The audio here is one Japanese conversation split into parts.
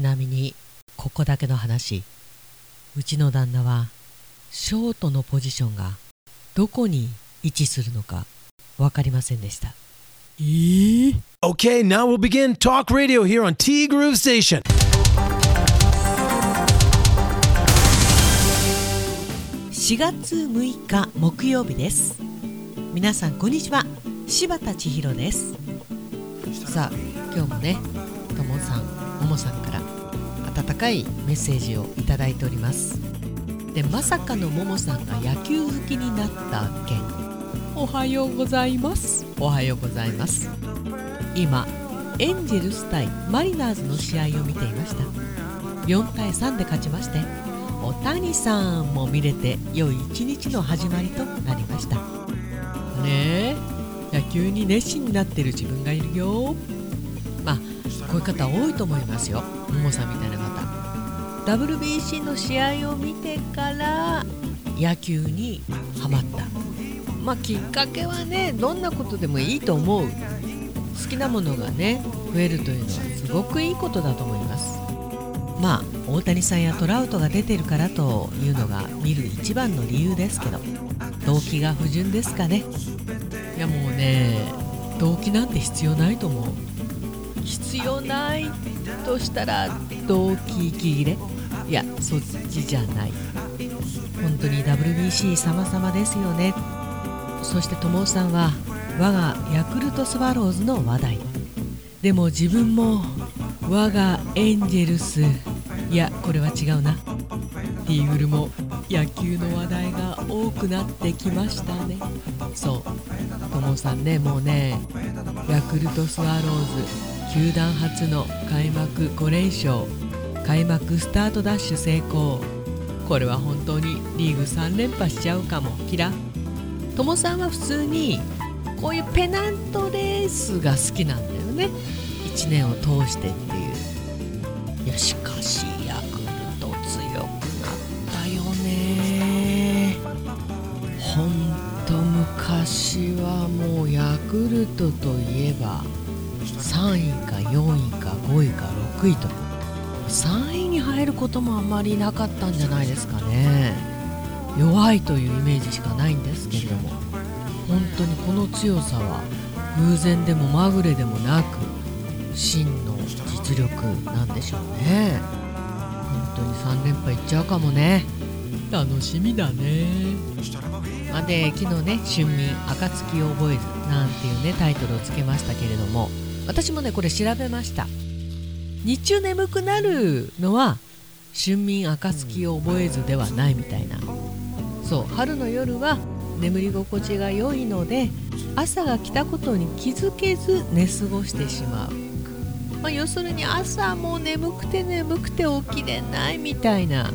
ちなみにここだけの話。うちの旦那はショートのポジションがどこに位置するのか分かりませんでした。えー、Okay, now we'll begin Talk Radio here on T Groove Station. 4月6日木曜日です。皆さんこんにちは。柴田千尋です。さあ今日もねともさんももさんから温かいメッセージをいただいております。でまさかのももさんが野球好きになった件。おはようございます。おはようございます。今エンジェルス対マリナーズの試合を見ていました。4対3で勝ちましてお谷さんも見れて良い一日の始まりとなりました。ねえ野球に熱心になってる自分がいるよ。まあこういう方多いと思いますよ。ももさんみたいな方。WBC の試合を見てから野球にハマった。まあきっかけはねどんなことでもいいと思う。好きなものがね増えるというのはすごくいいことだと思います。まあ大谷さんやトラウトが出てるからというのが見る一番の理由ですけど。動機が不純ですかね。いやもうね動機なんて必要ないと思う。必要ないとしたら動機息切れ？いやそっちじゃない。本当に WBC 様々ですよね。そして友さんは我がヤクルトスワローズの話題。でも自分も我がエンジェルス。いやこれは違うな。イーグルも野球の話題が多くなってきましたね。そう。ともさんねもうねヤクルトスワローズ球団初の開幕5連勝開幕スタートダッシュ成功。これは本当にリーグ3連覇しちゃうかもキラ。ともさんは普通にこういうペナントレースが好きなんだよね。1年を通してっていう。いやしかしヤクルト強くなったよね。ほんと昔はもうヤクルトといえば3位か4位か5位か6位と3位に入ることもあんまりなかったんじゃないですかね。弱いというイメージしかないんですけれども。本当にこの強さは偶然でもまぐれでもなく真の実力なんでしょうね。本当に3連覇いっちゃうかもね。楽しみだね。あで昨日ね「春眠暁を覚えず」なんていうねタイトルをつけましたけれども私もねこれ調べました。日中眠くなるのは春眠暁を覚えずではないみたいな。そう春の夜は眠り心地が良いので朝が来たことに気づけず寝過ごしてしまう、まあ、要するに朝も眠くて眠くて起きれないみたいな。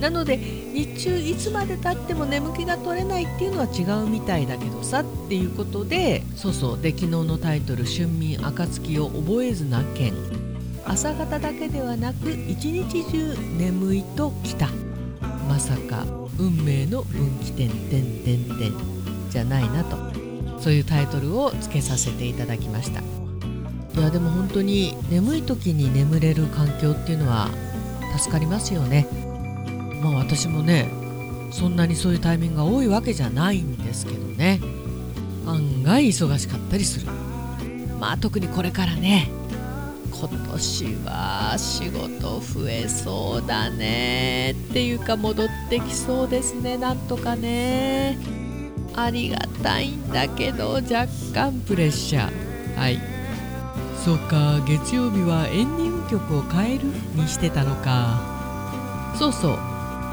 なので日中いつまでたっても眠気が取れないっていうのは違うみたいだけどさっていうことでそうそうで昨日のタイトル「春眠暁を覚えずな件」朝方だけではなく一日中眠いときた。まさか運命の分岐点点点点。じゃないなと。そういうタイトルをつけさせていただきました。いやでも本当に眠い時に眠れる環境っていうのは助かりますよね。まあ私もねそんなにそういうタイミングが多いわけじゃないんですけどね。案外忙しかったりする。まあ特にこれからね。今年は仕事増えそうだね。っていうか戻ってきそうですね。なんとかね。ありがたいんだけど若干プレッシャー。はい。そうか月曜日はエンディング曲を変えるにしてたのか。そうそう。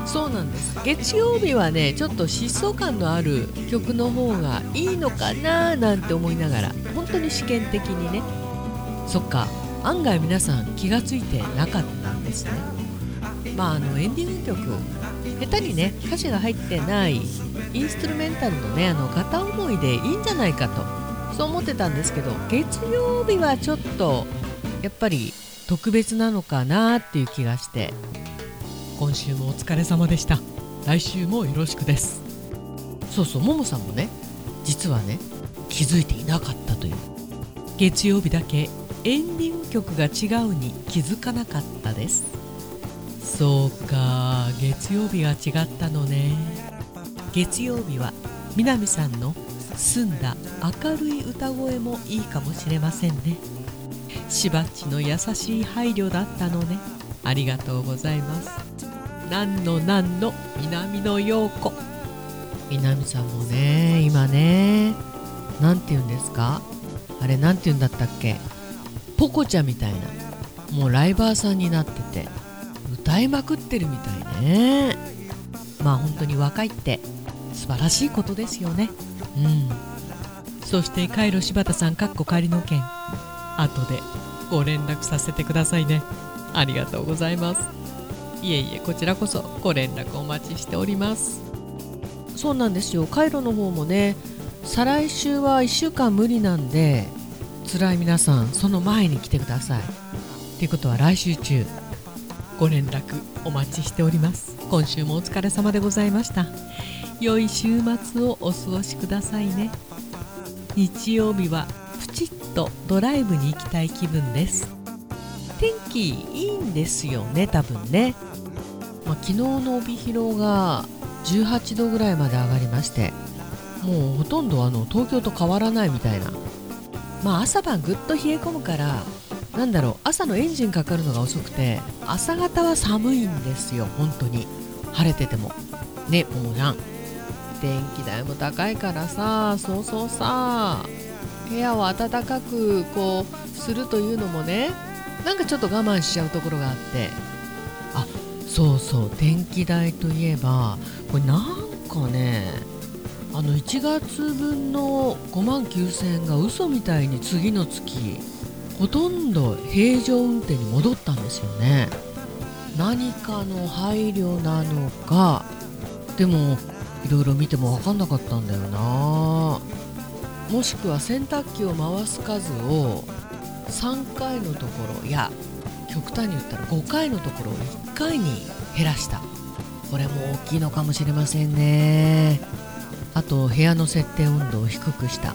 そうなんです。月曜日はねちょっと疾走感のある曲の方がいいのかななんて思いながら本当に試験的にね。そっか案外皆さん気が付いてなかったんですね。まああのエンディング曲下手にね歌詞が入ってないインストゥルメンタルのねあの片思いでいいんじゃないかとそう思ってたんですけど月曜日はちょっとやっぱり特別なのかなっていう気がして。今週もお疲れ様でした。来週もよろしくです。そうそうももさんもね実はね気づいていなかったという。月曜日だけエンディング局が違うに気づかなかったです。そうか月曜日が違ったのね。月曜日は南さんの澄んだ明るい歌声もいいかもしれませんね。しばっちの優しい配慮だったのね。ありがとうございます何の何の南の陽子。南さんもね今ね何て言うんですか？あれ何て言うんだったっけ？ポコちゃんみたいな。もうライバーさんになってて歌いまくってるみたいね。まあ本当に若いって素晴らしいことですよね。うん。そしてカイロ柴田さんかっこ仮の件。後でご連絡させてくださいね。ありがとうございます。いえいえこちらこそご連絡お待ちしております。そうなんですよ。カイロの方もね再来週は1週間無理なんで辛い皆さんその前に来てください。ということは来週中ご連絡お待ちしております。今週もお疲れ様でございました。良い週末をお過ごしくださいね。日曜日はプチッとドライブに行きたい気分です。天気いいんですよね多分ね、まあ、昨日の帯広が18度ぐらいまで上がりましてもうほとんどあの東京と変わらないみたいな。まあ朝晩ぐっと冷え込むからなんだろう朝のエンジンかかるのが遅くて朝方は寒いんですよ本当に。晴れてても。ねももちゃん。電気代も高いからさそうそうさ。部屋を暖かくこうするというのもねなんかちょっと我慢しちゃうところがあって。あそうそう。電気代といえばこれなんかねあの1月分の5万9000円が嘘みたいに次の月ほとんど平常運転に戻ったんですよね。何かの配慮なのかでもいろいろ見ても分かんなかったんだよな。もしくは洗濯機を回す数を3回のところや極端に言ったら5回のところを1回に減らした。これも大きいのかもしれませんね。あと部屋の設定温度を低くした。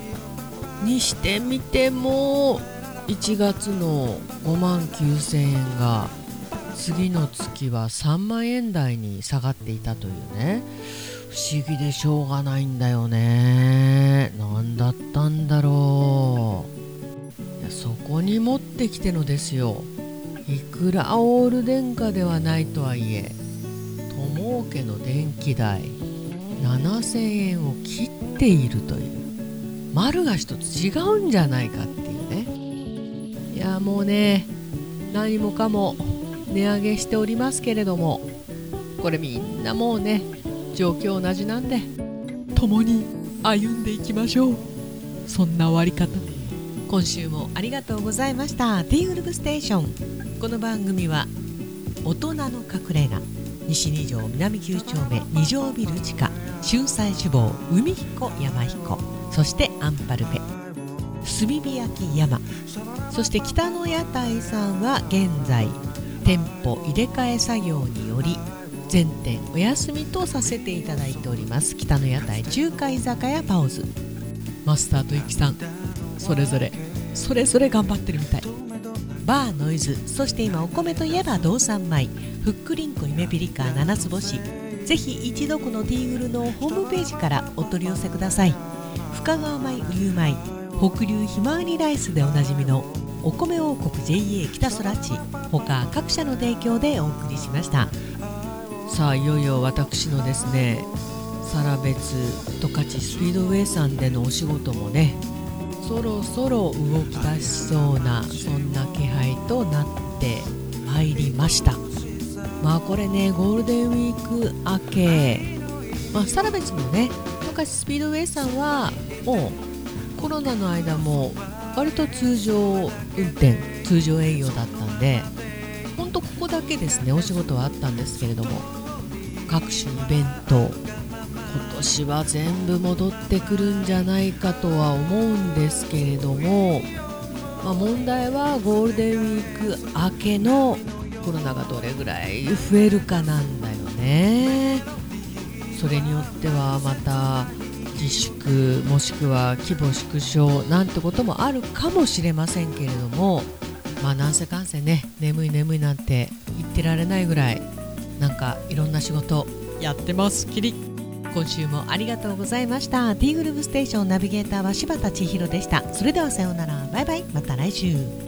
にしてみても1月の5万9000円が次の月は3万円台に下がっていたというね。不思議でしょうがないんだよね。何だったんだろう。そこに持ってきてのですよ。いくらオール電化ではないとはいえ友家の電気代7000円を切っているという。丸が一つ違うんじゃないかっていうね。いやもうね何もかも値上げしておりますけれどもこれみんなもうね状況同じなんで共に歩んでいきましょう。そんな終わり方今週もありがとうございました。ティーウルブステーション。この番組は大人の隠れ家。西二条南九丁目二条ビル地下。春菜志望海彦山彦。そしてアンパルフェ炭火焼き山。そして北の屋台さんは現在店舗入れ替え作業により全店お休みとさせていただいております。北の屋台中華居酒屋パオズ。マスターとゆきさん。それぞれ。それぞれ頑張ってるみたい。バーノイズ。そして今お米といえば道産米。ふっくりんこゆめぴりか七つ星。ぜひ一度このティーグルのホームページからお取り寄せください。深川米雨竜米。北流ひまわりライスでおなじみのお米王国 JA 北空地。他各社の提供でお送りしました。さあいよいよ私のですねサラベツ十勝スピードウェイさんでのお仕事もねそろそろ動き出しそうなそんな気配となってまいりました。まあこれねゴールデンウィーク明け、まあ、サラベツのね十勝スピードウェイさんはもうコロナの間も割と通常運転通常営業だったんでほんとここだけですねお仕事はあったんですけれども各種イベント年は全部戻ってくるんじゃないかとは思うんですけれども、まあ、問題はゴールデンウィーク明けのコロナがどれぐらい増えるかなんだよね。それによってはまた自粛もしくは規模縮小なんてこともあるかもしれませんけれどもまあなんせかんせね眠い眠いなんて言ってられないぐらいなんかいろんな仕事やってます。きり今週もありがとうございました。ティーグループステーションナビゲーターは柴田千尋でした。それではさようなら。バイバイ。また来週。